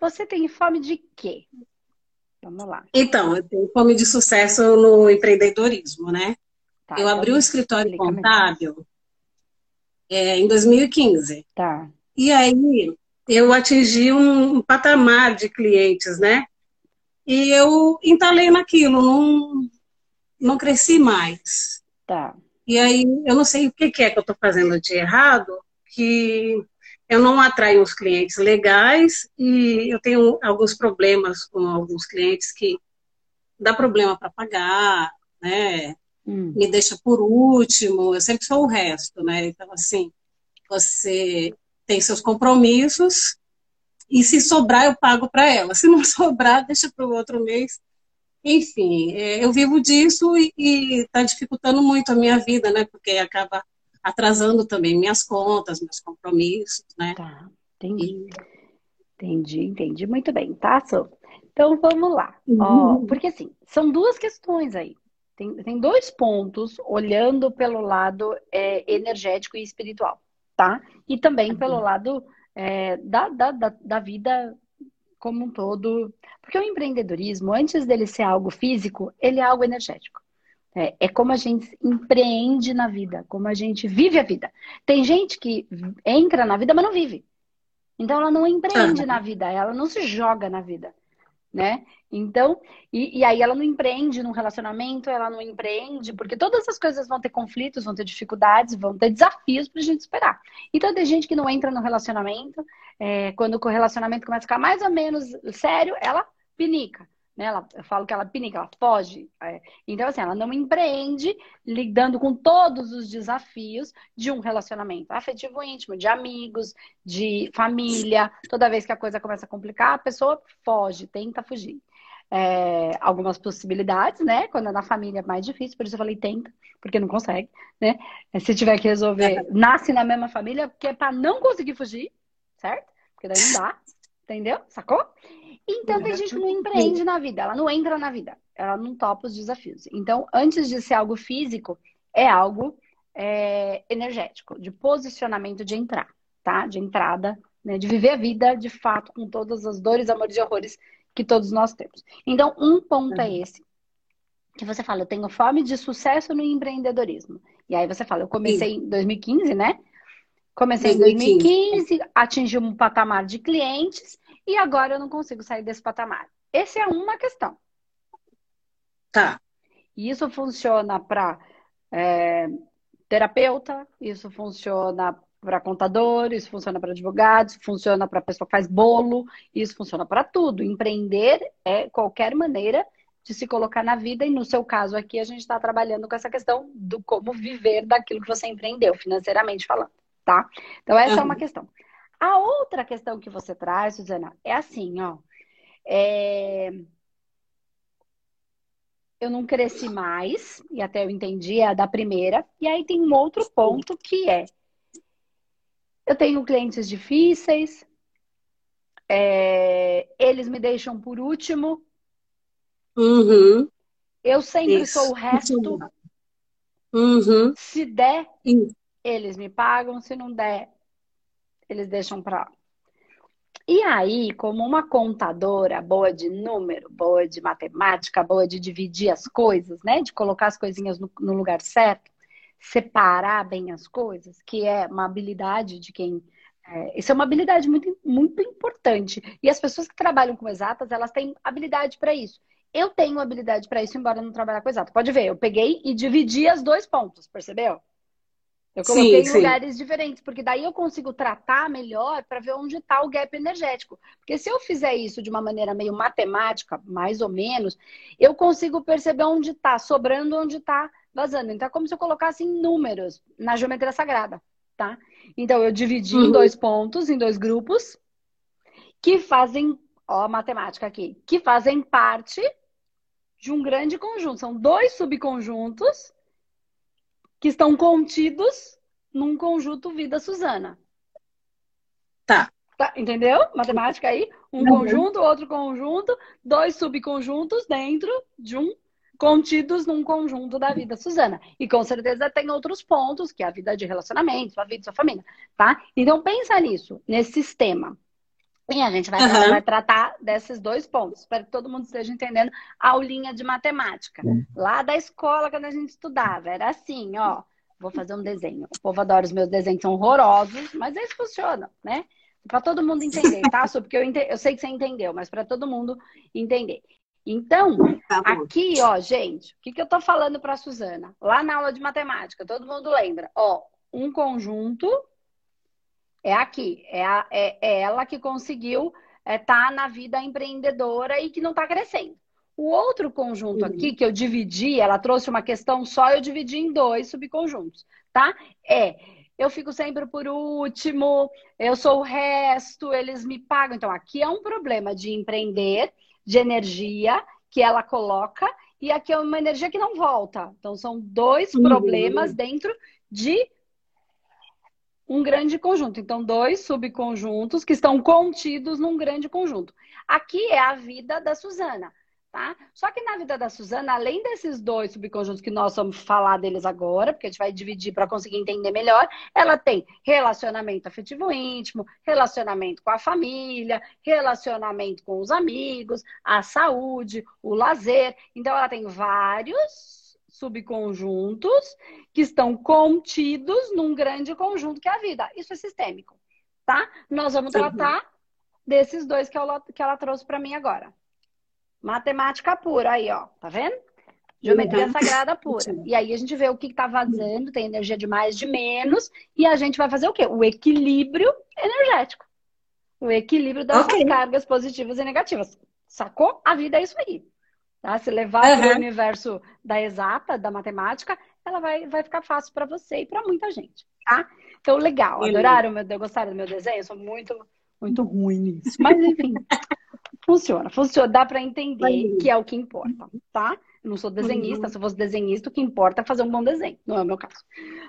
você tem fome de quê? Vamos lá. Então, eu tenho fome de sucesso no empreendedorismo, né? Tá, eu então abri um escritório contábil é, em 2015. Tá. E aí eu atingi um patamar de clientes, né? E eu entalei naquilo, não, não cresci mais. Tá. E aí eu não sei o que, que é que eu estou fazendo de errado, que eu não atraio os clientes legais e eu tenho alguns problemas com alguns clientes que dá problema para pagar, né? Hum. Me deixa por último, eu sempre sou o resto, né? Então, assim, você tem seus compromissos e se sobrar eu pago para ela, se não sobrar, deixa para o outro mês. Enfim, é, eu vivo disso e está dificultando muito a minha vida, né? Porque acaba atrasando também minhas contas, meus compromissos, né? Tá, entendi. E... Entendi, entendi. Muito bem, tá, Sô? Então vamos lá. Uhum. Ó, porque assim, são duas questões aí. Tem, tem dois pontos olhando pelo lado é, energético e espiritual, tá? E também uhum. pelo lado é, da, da, da, da vida como um todo. Porque o empreendedorismo, antes dele ser algo físico, ele é algo energético. É, é, como a gente empreende na vida, como a gente vive a vida. Tem gente que entra na vida, mas não vive. Então ela não empreende na vida, ela não se joga na vida, né? Então, e, e, aí ela não empreende num relacionamento, ela não empreende, porque todas as coisas vão ter conflitos, vão ter dificuldades, vão ter desafios pra gente esperar. Então tem gente que não entra no relacionamento, é, quando o relacionamento começa a ficar mais ou menos sério, ela pinica né? Ela, eu falo que ela pinica, ela foge. É. Então, assim, ela não empreende lidando com todos os desafios de um relacionamento afetivo íntimo, de amigos, de família. Toda vez que a coisa começa a complicar, a pessoa foge, tenta fugir. É, algumas possibilidades, né? Quando é na família é mais difícil, por isso eu falei tenta, porque não consegue, né? Se tiver que resolver, nasce na mesma família, porque é para não conseguir fugir, certo? Porque daí não dá, entendeu? Sacou? Então tem gente que não empreende na vida, ela não entra na vida, ela não topa os desafios. Então, antes de ser algo físico, é algo é, energético, de posicionamento de entrar, tá? De entrada, né? de viver a vida de fato com todas as dores, amores e horrores que todos nós temos. Então, um ponto é uhum. é esse. Que você fala, eu tenho fome de sucesso no empreendedorismo. E aí você fala, eu comecei Sim. em 2015, né? Comecei 2015. em 2015, atingi um patamar de clientes e agora eu não consigo sair desse patamar. Essa é uma questão. Tá. E isso funciona para é, terapeuta, isso funciona para contador, isso funciona para advogados, funciona para pessoa que faz bolo, isso funciona para tudo. Empreender é qualquer maneira de se colocar na vida, e no seu caso aqui, a gente está trabalhando com essa questão do como viver daquilo que você empreendeu, financeiramente falando, tá? Então, essa uhum. é uma questão. A outra questão que você traz, Suzana, é assim, ó. É... Eu não cresci mais, e até eu entendi, é a da primeira. E aí tem um outro ponto que é: eu tenho clientes difíceis, é... eles me deixam por último. Uhum. Eu sempre Isso. sou o resto. Uhum. Se der, Isso. eles me pagam. Se não der, eles deixam para lá. E aí, como uma contadora boa de número, boa de matemática, boa de dividir as coisas, né? De colocar as coisinhas no, no lugar certo, separar bem as coisas, que é uma habilidade de quem é, isso é uma habilidade muito, muito importante. E as pessoas que trabalham com exatas, elas têm habilidade para isso. Eu tenho habilidade para isso, embora não trabalhe com exato. Pode ver, eu peguei e dividi as dois pontos, percebeu? Eu coloquei sim, em lugares sim. diferentes, porque daí eu consigo tratar melhor para ver onde está o gap energético. Porque se eu fizer isso de uma maneira meio matemática, mais ou menos, eu consigo perceber onde está sobrando, onde está vazando. Então é como se eu colocasse em números na geometria sagrada, tá? Então eu dividi uhum. em dois pontos, em dois grupos, que fazem, ó, a matemática aqui, que fazem parte de um grande conjunto. São dois subconjuntos que estão contidos num conjunto vida Suzana. Tá. tá entendeu? Matemática aí. Um uhum. conjunto, outro conjunto, dois subconjuntos dentro de um contidos num conjunto da vida Suzana. E com certeza tem outros pontos, que é a vida de relacionamento, a vida da sua família, tá? Então pensa nisso, nesse sistema. E a gente vai, uhum. vai, tratar desses dois pontos. Espero que todo mundo esteja entendendo a aulinha de matemática. Lá da escola, quando a gente estudava, era assim, ó. Vou fazer um desenho. O povo adora os meus desenhos, são horrorosos, mas eles funcionam, né? Para todo mundo entender, tá? Só porque eu, ente... eu sei que você entendeu, mas para todo mundo entender. Então, tá aqui, ó, gente, o que, que eu tô falando para Suzana? Lá na aula de matemática, todo mundo lembra, ó, um conjunto é aqui, é, a, é, é ela que conseguiu estar é, tá na vida empreendedora e que não está crescendo. O outro conjunto uhum. aqui que eu dividi, ela trouxe uma questão só, eu dividi em dois subconjuntos, tá? É, eu fico sempre por último, eu sou o resto, eles me pagam. Então, aqui é um problema de empreender, de energia que ela coloca, e aqui é uma energia que não volta. Então, são dois uhum. problemas dentro de um grande conjunto. Então, dois subconjuntos que estão contidos num grande conjunto. Aqui é a vida da Suzana. Tá? Só que na vida da Suzana, além desses dois subconjuntos que nós vamos falar deles agora, porque a gente vai dividir para conseguir entender melhor, ela tem relacionamento afetivo íntimo, relacionamento com a família, relacionamento com os amigos, a saúde, o lazer. Então, ela tem vários subconjuntos que estão contidos num grande conjunto que é a vida. Isso é sistêmico, tá? Nós vamos Sim. tratar desses dois que ela, que ela trouxe para mim agora. Matemática pura, aí, ó. Tá vendo? Geometria uhum. sagrada pura. E aí a gente vê o que está vazando, tem energia de mais, de menos, e a gente vai fazer o quê? O equilíbrio energético. O equilíbrio das okay. cargas positivas e negativas. Sacou? A vida é isso aí. Tá? Se levar uhum. para o universo da exata, da matemática, ela vai, vai ficar fácil para você e para muita gente. Tá? Então, legal. Adoraram? Meu, gostaram do meu desenho? Eu sou muito, muito ruim nisso. Mas, enfim. Funciona, funciona, dá para entender que é o que importa, tá? Eu não sou desenhista, uhum. se eu fosse desenhista, o que importa é fazer um bom desenho, não é o meu caso.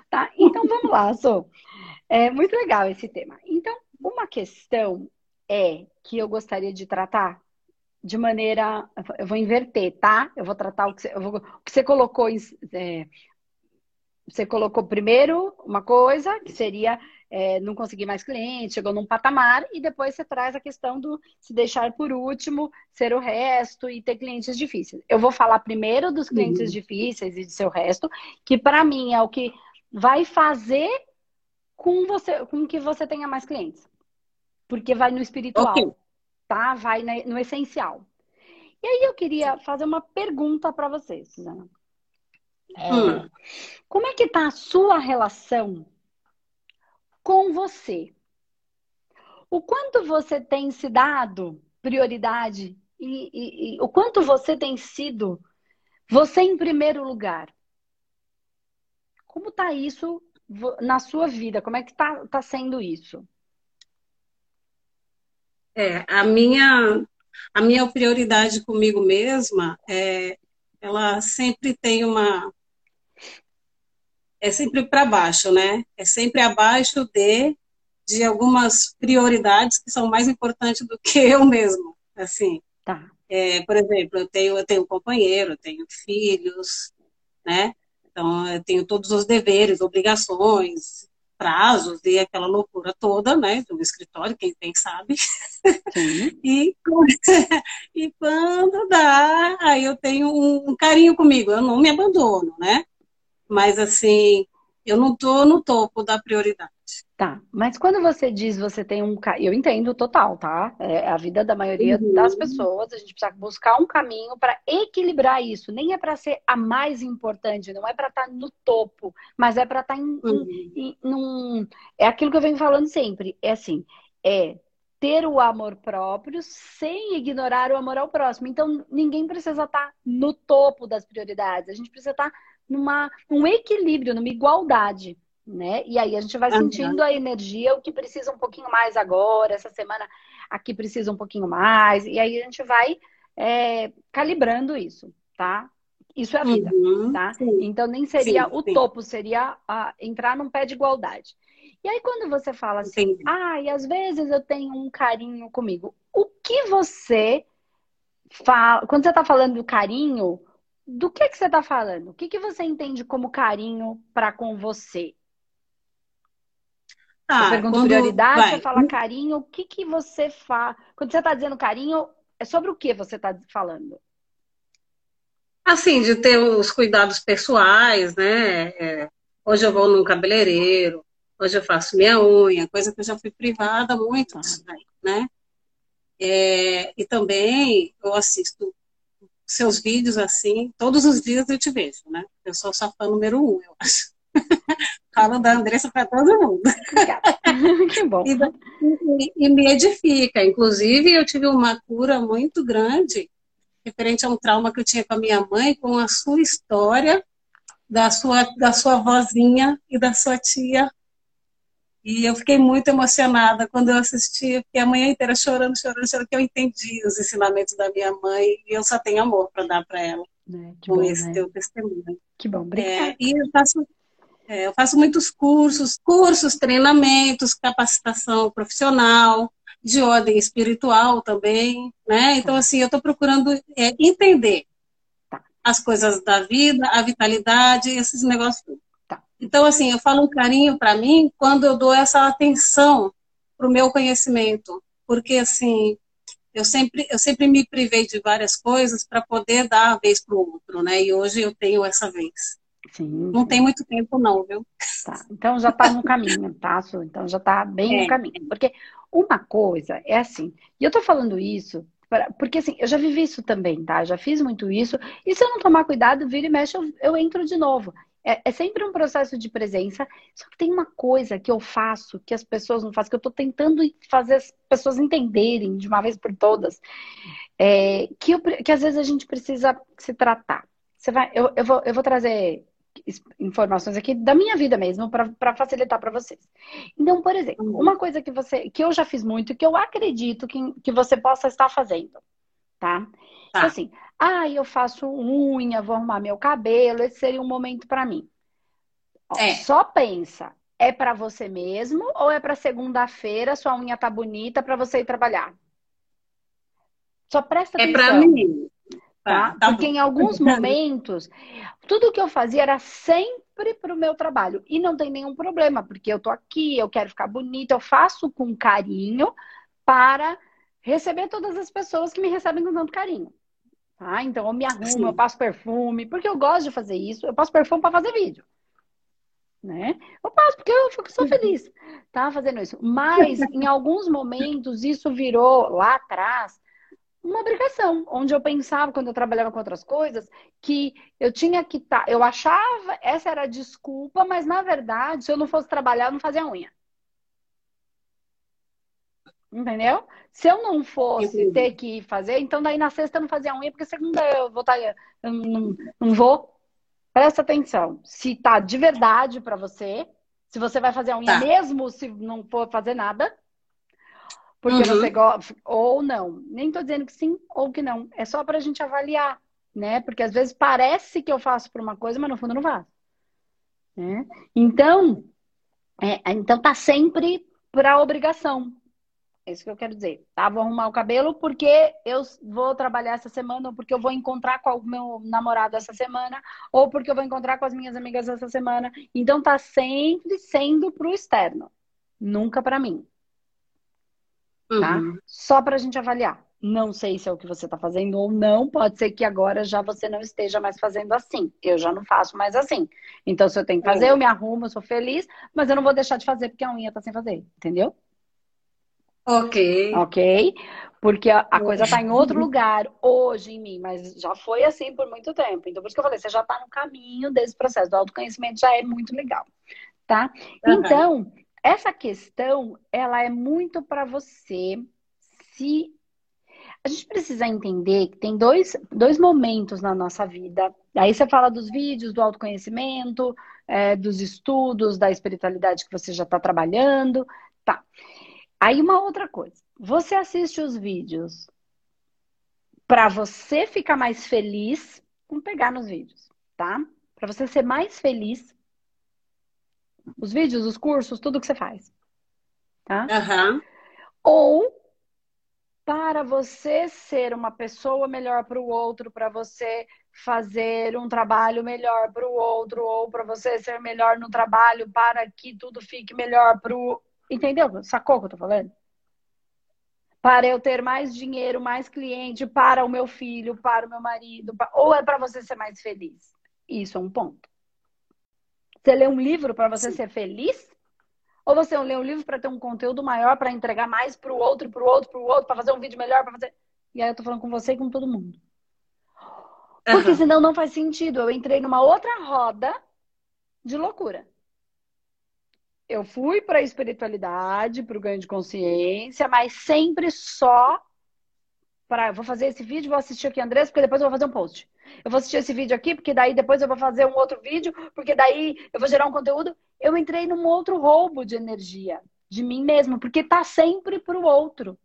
Tá? Então vamos lá, Sou. É muito legal esse tema. Então, uma questão é que eu gostaria de tratar de maneira. Eu vou inverter, tá? Eu vou tratar o que você, vou, o que você colocou. Em, é, você colocou primeiro uma coisa, que seria é, não conseguir mais cliente, chegou num patamar, e depois você traz a questão do se deixar por último, ser o resto e ter clientes difíceis. Eu vou falar primeiro dos clientes uhum. difíceis e de seu resto, que para mim é o que vai fazer com você, com que você tenha mais clientes. Porque vai no espiritual, okay. Tá? Vai no essencial. E aí eu queria fazer uma pergunta para você, Suzana. É, hum. Como é que tá a sua relação com você. O quanto você tem se dado prioridade e, e, e o quanto você tem sido você em primeiro lugar. Como está isso na sua vida? Como é que está tá sendo isso? É, a minha a minha prioridade comigo mesma é ela sempre tem uma é sempre para baixo, né? É sempre abaixo de, de algumas prioridades que são mais importantes do que eu mesmo, assim. Tá. É, por exemplo, eu tenho, eu tenho um companheiro, eu tenho filhos, né? Então, eu tenho todos os deveres, obrigações, prazos e aquela loucura toda, né? Do escritório, quem tem sabe. e, e quando dá, aí eu tenho um carinho comigo, eu não me abandono, né? mas assim, eu não estou no topo da prioridade. Tá, mas quando você diz você tem um. Eu entendo total, tá? É a vida da maioria uhum. das pessoas, a gente precisa buscar um caminho para equilibrar isso. Nem é para ser a mais importante, não é para estar tá no topo, mas é para estar tá em, uhum. em, em, num. É aquilo que eu venho falando sempre. É assim, é ter o amor próprio sem ignorar o amor ao próximo. Então, ninguém precisa estar tá no topo das prioridades. A gente precisa estar numa, num equilíbrio, numa igualdade. Né? E aí a gente vai sentindo a energia, o que precisa um pouquinho mais agora, essa semana aqui precisa um pouquinho mais, e aí a gente vai é, calibrando isso, tá? Isso é a vida, uhum, tá? Sim. Então nem seria sim, o sim. topo, seria a, entrar num pé de igualdade. E aí quando você fala assim, ah, e às vezes eu tenho um carinho comigo, o que você fala, quando você tá falando do carinho, do que, que você está falando? O que, que você entende como carinho para com você? Ah, eu pergunto prioridade, vai. você fala carinho. O que, que você faz? Quando você está dizendo carinho, é sobre o que você está falando? Assim, de ter os cuidados pessoais, né? É, hoje eu vou num cabeleireiro, hoje eu faço minha unha, coisa que eu já fui privada muito né? É, e também eu assisto seus vídeos assim, todos os dias eu te vejo, né? Eu sou sua fã número um, eu acho. Falo da Andressa para todo mundo. que bom. E, e, e, me edifica. Inclusive, eu tive uma cura muito grande referente a um trauma que eu tinha com a minha mãe, com a sua história, da sua, da sua vozinha e da sua tia. E eu fiquei muito emocionada quando eu assisti, fiquei a manhã inteira chorando, chorando, chorando, que eu entendi os ensinamentos da minha mãe e eu só tenho amor para dar para ela é, com bom, esse né? teu testemunho. Que bom, obrigada. É, e eu faço, é, eu faço muitos cursos, cursos, treinamentos, capacitação profissional, de ordem espiritual também, né? Então, assim, eu estou procurando é, entender tá. as coisas da vida, a vitalidade, esses negócios. Então, assim, eu falo um carinho para mim quando eu dou essa atenção para o meu conhecimento, porque, assim, eu sempre, eu sempre me privei de várias coisas para poder dar a vez para o outro, né? E hoje eu tenho essa vez. Sim. Não tem muito tempo, não, viu? Tá. Então já está no caminho, tá, Su? Então já está bem é. no caminho. Porque uma coisa é assim, e eu estou falando isso porque assim, eu já vivi isso também, tá? Já fiz muito isso. E se eu não tomar cuidado, vira e mexe, eu, eu entro de novo. É, é, sempre um processo de presença. Só que tem uma coisa que eu faço que as pessoas não fazem, que eu estou tentando fazer as pessoas entenderem de uma vez por todas, é, que, eu, que às vezes a gente precisa se tratar. Você vai, eu, eu, vou, eu vou trazer informações aqui da minha vida mesmo para facilitar para vocês. Então, por exemplo, uhum. uma coisa que você que eu já fiz muito que eu acredito que, que você possa estar fazendo, tá? tá. assim, ah, eu faço unha, vou arrumar meu cabelo, esse seria um momento para mim. É. Só pensa, é para você mesmo ou é para segunda-feira, sua unha tá bonita para você ir trabalhar? Só presta atenção. É para mim. Tá? tá Porque bom. em alguns momentos, tudo que eu fazia era sempre para o meu trabalho. E não tem nenhum problema, porque eu tô aqui, eu quero ficar bonita, eu faço com carinho para receber todas as pessoas que me recebem com tanto carinho. Tá? Então eu me arrumo, Sim. eu passo perfume, porque eu gosto de fazer isso. Eu passo perfume para fazer vídeo. Né? Eu passo porque eu sou feliz, tá? Fazendo isso. Mas em alguns momentos isso virou lá atrás uma obrigação, onde eu pensava, quando eu trabalhava com outras coisas, que eu tinha que estar. Tá, eu achava, essa era a desculpa, mas na verdade, se eu não fosse trabalhar, eu não fazia unha. Entendeu? Se eu não fosse ter que fazer, então daí na sexta eu não fazia unha, porque segunda eu vou estar. Tá, eu não, não vou. Presta atenção. Se tá de verdade para você, se você vai fazer a unha tá. mesmo se não for fazer nada, porque uhum. você gosta, ou não. Nem tô dizendo que sim ou que não. É só pra gente avaliar, né? Porque às vezes parece que eu faço por uma coisa, mas no fundo eu não faço. Né? Então, é, então tá sempre pra obrigação. É isso que eu quero dizer. Tá? Vou arrumar o cabelo porque eu vou trabalhar essa semana, ou porque eu vou encontrar com o meu namorado essa semana, ou porque eu vou encontrar com as minhas amigas essa semana. Então tá sempre sendo pro externo, nunca para mim tá? Uhum. Só para a gente avaliar. Não sei se é o que você está fazendo ou não. Pode ser que agora já você não esteja mais fazendo assim. Eu já não faço mais assim. Então, se eu tenho que fazer, é. eu me arrumo, eu sou feliz, mas eu não vou deixar de fazer porque a unha está sem fazer. Entendeu? Ok. Ok? Porque a, a coisa está em outro lugar hoje em mim, mas já foi assim por muito tempo. Então, por isso que eu falei, você já está no caminho desse processo. do autoconhecimento já é muito legal. Tá? Uhum. Então, essa questão, ela é muito para você se. A gente precisa entender que tem dois, dois momentos na nossa vida. Aí você fala dos vídeos, do autoconhecimento, é, dos estudos, da espiritualidade que você já está trabalhando. Tá. Aí uma outra coisa. Você assiste os vídeos para você ficar mais feliz. Vamos pegar nos vídeos, tá? Para você ser mais feliz os vídeos, os cursos, tudo que você faz. Tá? Uhum. Ou para você ser uma pessoa melhor para o outro, para você fazer um trabalho melhor para o outro, ou para você ser melhor no trabalho para que tudo fique melhor para o. Entendeu? Sacou o que eu tô falando? Para eu ter mais dinheiro, mais cliente, para o meu filho, para o meu marido, ou é para você ser mais feliz? Isso é um ponto. Você lê um livro para você Sim. ser feliz? Ou você lê um livro para ter um conteúdo maior, para entregar mais para o outro, para o outro, para o outro, para fazer um vídeo melhor, para fazer. E aí eu tô falando com você e com todo mundo. Porque uhum. senão não faz sentido. Eu entrei numa outra roda de loucura. Eu fui para a espiritualidade, para o ganho de consciência, mas sempre só para. Vou fazer esse vídeo, vou assistir aqui, Andrés, porque depois eu vou fazer um post. Eu vou assistir esse vídeo aqui, porque daí depois eu vou fazer um outro vídeo, porque daí eu vou gerar um conteúdo. Eu entrei num outro roubo de energia de mim mesmo, porque tá sempre para o outro.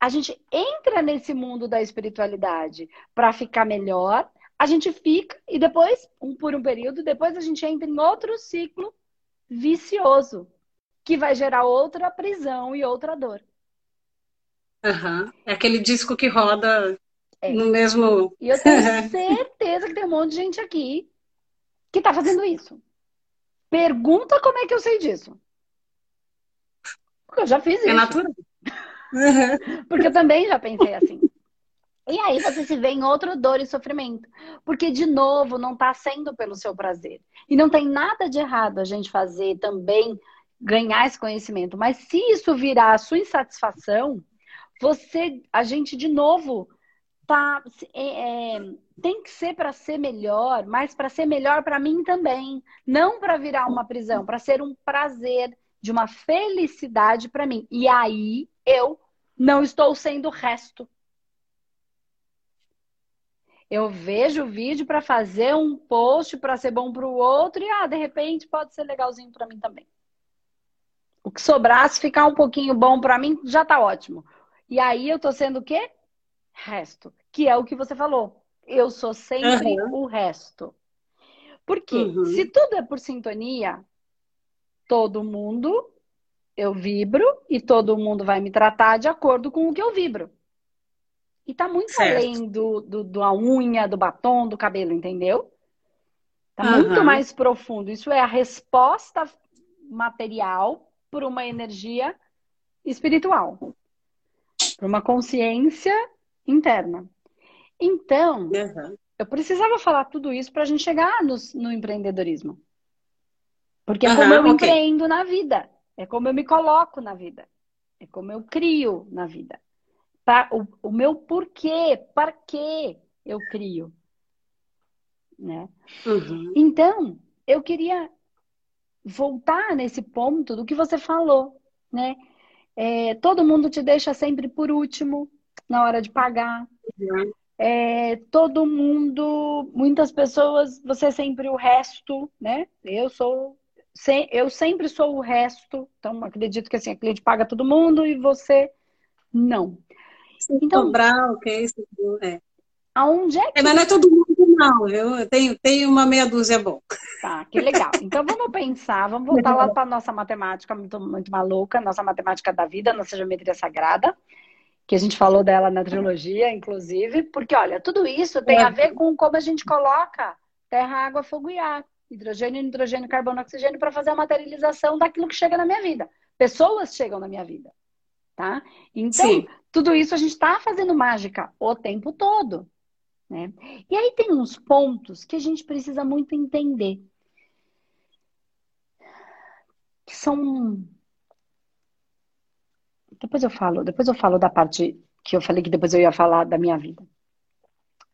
A gente entra nesse mundo da espiritualidade para ficar melhor, a gente fica e depois, um, por um período, depois a gente entra em outro ciclo vicioso, que vai gerar outra prisão e outra dor. Uhum. É aquele disco que roda é. no mesmo. E eu tenho certeza que tem um monte de gente aqui que está fazendo isso. Pergunta como é que eu sei disso. Porque eu já fiz é isso. É natural. Porque eu também já pensei assim. E aí você se vê em outra dor e sofrimento. Porque, de novo, não está sendo pelo seu prazer. E não tem nada de errado a gente fazer também, ganhar esse conhecimento. Mas se isso virar a sua insatisfação, você, a gente, de novo, tá, é, é, tem que ser para ser melhor, mas para ser melhor para mim também. Não para virar uma prisão, para ser um prazer, de uma felicidade para mim. E aí eu não estou sendo o resto. Eu vejo o vídeo para fazer um post para ser bom para o outro e ah, de repente pode ser legalzinho para mim também. O que sobrar, se ficar um pouquinho bom para mim, já tá ótimo. E aí eu tô sendo o quê? Resto, que é o que você falou. Eu sou sempre uhum. o resto. Porque uhum. se tudo é por sintonia, todo mundo eu vibro e todo mundo vai me tratar de acordo com o que eu vibro. E tá muito certo. além do, do, da unha, do batom, do cabelo, entendeu? Tá uhum. muito mais profundo. Isso é a resposta material por uma energia espiritual, por uma consciência interna. Então, uhum. eu precisava falar tudo isso para a gente chegar no, no empreendedorismo. Porque é como eu okay. empreendo na vida. É como eu me coloco na vida. É como eu crio na vida. Pra, o, o meu porquê, para que eu crio. Né? Uhum. Então, eu queria voltar nesse ponto do que você falou, né? É, todo mundo te deixa sempre por último na hora de pagar. Uhum. É, todo mundo, muitas pessoas, você é sempre o resto, né? Eu sou eu sempre sou o resto, então acredito que assim, a cliente paga todo mundo e você não. Se então, cobrar, ok, é. Aonde é que... É, mas não é todo mundo não, eu tenho, tenho uma meia dúzia bom. Tá, que legal. Então vamos pensar, vamos voltar lá para a nossa matemática muito, muito maluca, nossa matemática da vida, nossa geometria sagrada, que a gente falou dela na trilogia, inclusive, porque olha, tudo isso tem a ver com como a gente coloca terra, água, fogo e ar hidrogênio, nitrogênio, carbono, oxigênio para fazer a materialização daquilo que chega na minha vida. Pessoas chegam na minha vida, tá? Então, Sim. tudo isso a gente está fazendo mágica o tempo todo, né? E aí tem uns pontos que a gente precisa muito entender. Que são depois eu falo, depois eu falo da parte que eu falei que depois eu ia falar da minha vida.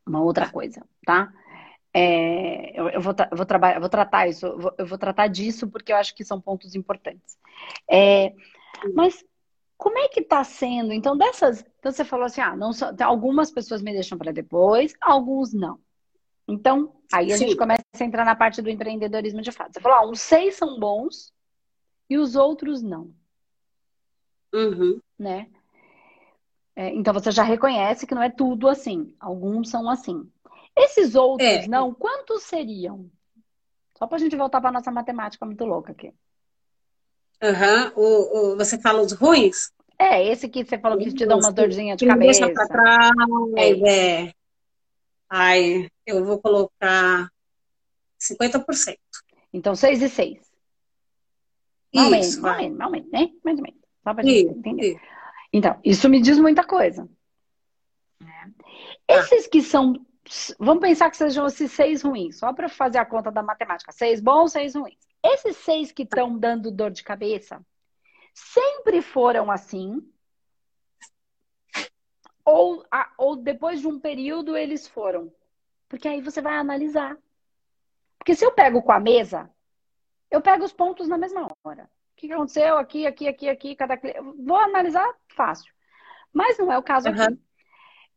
Uma outra coisa, tá? É, eu, eu, vou, eu, vou trabalhar, vou tratar isso, eu vou, eu vou, tratar disso porque eu acho que são pontos importantes. É, mas como é que está sendo? Então, dessas. Então, você falou assim: ah, não só, algumas pessoas me deixam para depois, alguns não. Então, aí a Sim. gente começa a entrar na parte do empreendedorismo de fato. Você falou: ah, uns seis são bons e os outros não. Uhum. Né? É, então, você já reconhece que não é tudo assim. Alguns são assim. Esses outros é. não, quantos seriam? Só para a gente voltar para nossa matemática muito louca aqui. Uhum. O, o, você fala os ruins? É, esse que você falou que te dá uma dorzinha de cabeça. Deixa pra trás, é. é. Ai, eu vou colocar 50%. Então, 6 e 6. Mais ou menos, mais ou né? Mais ou menos. Só pra gente entender. Então, isso me diz muita coisa. É. Esses que são. Vamos pensar que sejam esses seis ruins, só para fazer a conta da matemática. Seis bons, seis ruins. Esses seis que estão dando dor de cabeça sempre foram assim. Ou, ou depois de um período eles foram. Porque aí você vai analisar. Porque se eu pego com a mesa, eu pego os pontos na mesma hora. O que aconteceu aqui, aqui, aqui, aqui, cada Vou analisar fácil. Mas não é o caso uhum. aqui.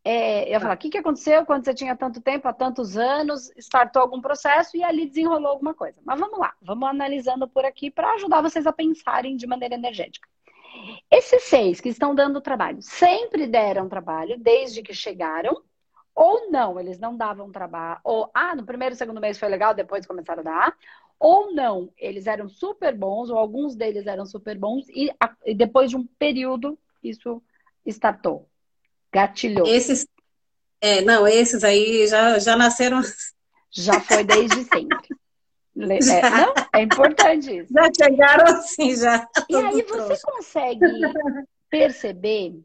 É, eu falar, o que, que aconteceu quando você tinha tanto tempo, há tantos anos, startou algum processo e ali desenrolou alguma coisa. Mas vamos lá, vamos analisando por aqui para ajudar vocês a pensarem de maneira energética. Esses seis que estão dando trabalho, sempre deram trabalho desde que chegaram, ou não, eles não davam trabalho, ou, ah, no primeiro, segundo mês foi legal, depois começaram a dar, ou não, eles eram super bons, ou alguns deles eram super bons, e, e depois de um período, isso startou, gatilhou. Esses, é, não, esses aí já, já nasceram. Já foi desde sempre. É, não, é importante isso. Já chegaram assim, já. E aí você consegue perceber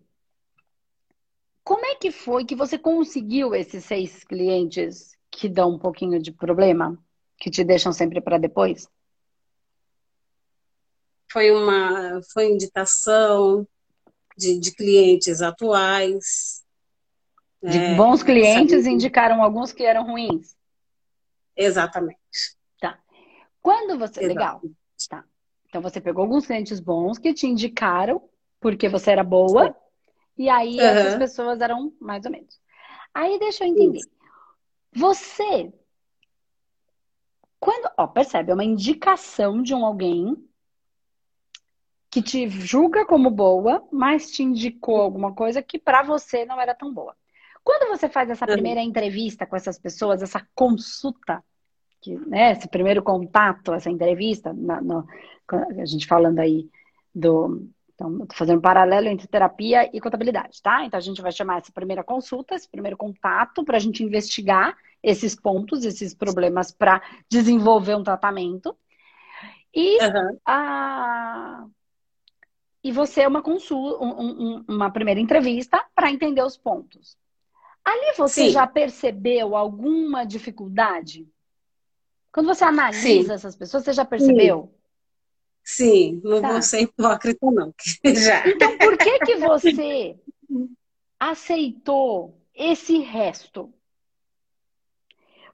como é que foi que você conseguiu esses seis clientes que dão um pouquinho de problema? que te deixam sempre para depois? Foi uma foi indicação de, de clientes atuais. De é, bons clientes sabe? indicaram alguns que eram ruins. Exatamente. Tá. Quando você. Exato. Legal. Tá. Então você pegou alguns clientes bons que te indicaram porque você era boa. Sim. E aí uhum. essas pessoas eram mais ou menos. Aí deixa eu entender. Isso. Você quando, ó, percebe, é uma indicação de um alguém que te julga como boa, mas te indicou alguma coisa que para você não era tão boa. Quando você faz essa primeira entrevista com essas pessoas, essa consulta, que, né, esse primeiro contato, essa entrevista, na, no, a gente falando aí do. Então, estou fazendo um paralelo entre terapia e contabilidade, tá? Então, a gente vai chamar essa primeira consulta, esse primeiro contato, para a gente investigar esses pontos, esses problemas para desenvolver um tratamento. E, uhum. a... e você é uma consulta, um, um, uma primeira entrevista para entender os pontos. Ali você Sim. já percebeu alguma dificuldade? Quando você analisa Sim. essas pessoas, você já percebeu? Sim, não tá. vou ser hipócrita, não. já. Então, por que, que você aceitou esse resto?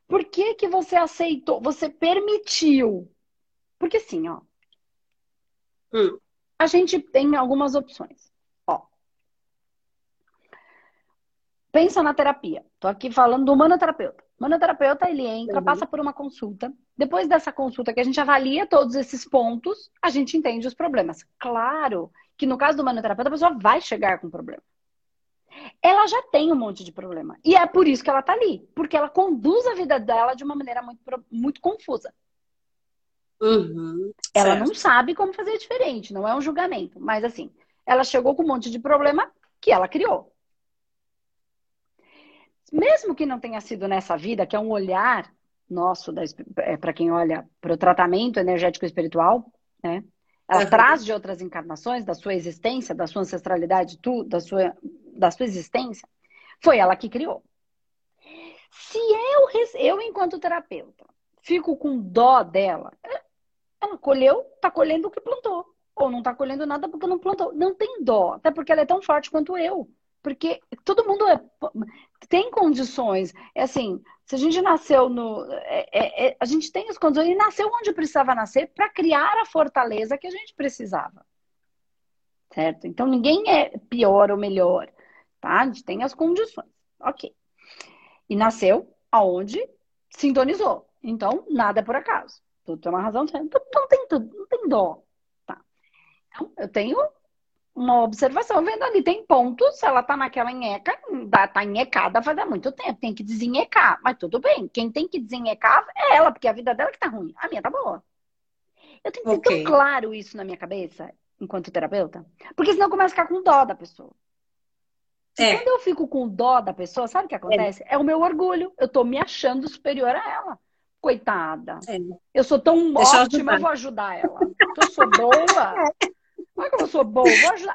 Por que, que você aceitou? Você permitiu? Porque assim, ó. Hum. A gente tem algumas opções. Ó. Pensa na terapia. Tô aqui falando do manoterapeuta. O manoterapeuta, ele entra, uhum. passa por uma consulta. Depois dessa consulta, que a gente avalia todos esses pontos, a gente entende os problemas. Claro que no caso do manoterapeuta, a pessoa vai chegar com problema ela já tem um monte de problema. E é por isso que ela tá ali. Porque ela conduz a vida dela de uma maneira muito, muito confusa. Uhum, ela certo. não sabe como fazer diferente, não é um julgamento. Mas assim, ela chegou com um monte de problema que ela criou. Mesmo que não tenha sido nessa vida, que é um olhar nosso é, para quem olha para o tratamento energético espiritual, né? Ela uhum. traz de outras encarnações, da sua existência, da sua ancestralidade, tu, da sua da sua existência, foi ela que criou. Se eu, eu enquanto terapeuta, fico com dó dela, ela colheu, tá colhendo o que plantou. Ou não tá colhendo nada porque não plantou. Não tem dó, até porque ela é tão forte quanto eu. Porque todo mundo é, tem condições. É assim, se a gente nasceu no. É, é, é a gente tem as condições e nasceu onde precisava nascer para criar a fortaleza que a gente precisava. Certo? Então ninguém é pior ou melhor tá? A gente tem as condições. Ok. E nasceu aonde sintonizou. Então, nada é por acaso. Tudo tem uma razão. Então, não tem tudo, não tem dó. Tá? Então, eu tenho uma observação vendo ali, tem pontos, ela tá naquela nheca, tá nhecada faz muito tempo, tem que desenhecar, mas tudo bem, quem tem que desenhecar é ela, porque a vida dela que tá ruim, a minha tá boa. Eu tenho que ter okay. tão claro isso na minha cabeça, enquanto terapeuta, porque senão eu começo a ficar com dó da pessoa. É. Quando eu fico com dó da pessoa, sabe o que acontece? É. é o meu orgulho. Eu tô me achando superior a ela. Coitada. É. Eu sou tão Deixa ótima, eu, eu, vou ajudar ela. Eu sou boa. É que eu sou boa,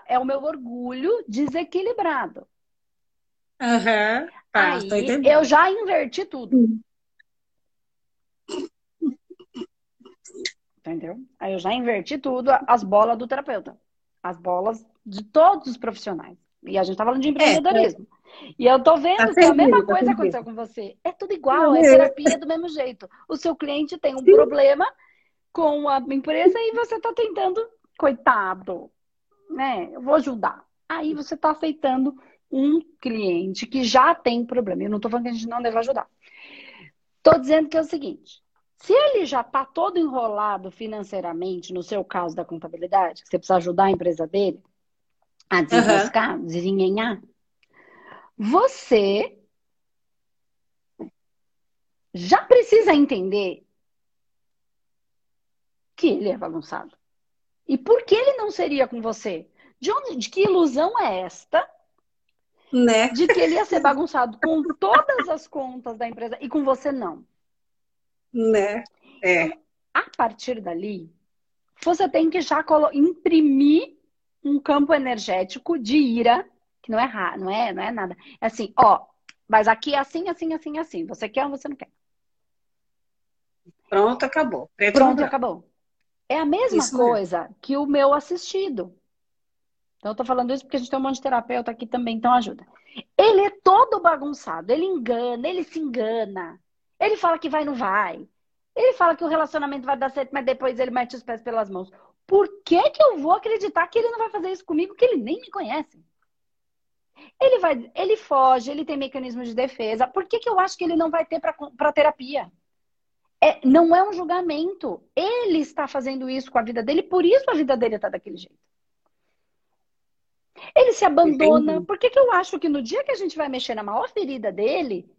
é o meu orgulho desequilibrado. Uhum. Aí eu já inverti tudo. Entendeu? Aí eu já inverti tudo, as bolas do terapeuta. As bolas de todos os profissionais. E a gente tá falando de empreendedorismo. É, e eu tô vendo tá que a mesma tá coisa aconteceu com você. É tudo igual, é terapia do mesmo jeito. O seu cliente tem um Sim. problema com a empresa e você tá tentando, coitado, né? Eu vou ajudar. Aí você tá aceitando um cliente que já tem problema. Eu não tô falando que a gente não deve ajudar. Tô dizendo que é o seguinte: se ele já está todo enrolado financeiramente, no seu caso da contabilidade, que você precisa ajudar a empresa dele a desenroscar, uhum. desenhenhar, você já precisa entender que ele é bagunçado. E por que ele não seria com você? De, onde, de que ilusão é esta? Né? De que ele ia ser bagunçado com todas as contas da empresa e com você não. Né? É. A partir dali, você tem que já imprimir um campo energético de ira, que não é raro, não é, não é nada. É assim, ó, mas aqui é assim, assim, assim, assim. Você quer ou você não quer? Pronto, acabou. Preto Pronto, acabou. É a mesma isso coisa mesmo. que o meu assistido. Então, eu tô falando isso porque a gente tem um monte de terapeuta aqui também, então ajuda. Ele é todo bagunçado, ele engana, ele se engana. Ele fala que vai, não vai. Ele fala que o relacionamento vai dar certo, mas depois ele mete os pés pelas mãos. Por que, que eu vou acreditar que ele não vai fazer isso comigo, que ele nem me conhece? Ele vai, ele foge, ele tem mecanismo de defesa. Por que, que eu acho que ele não vai ter para terapia? É, não é um julgamento. Ele está fazendo isso com a vida dele, por isso a vida dele está daquele jeito. Ele se abandona. Entendi. Por que, que eu acho que no dia que a gente vai mexer na maior ferida dele,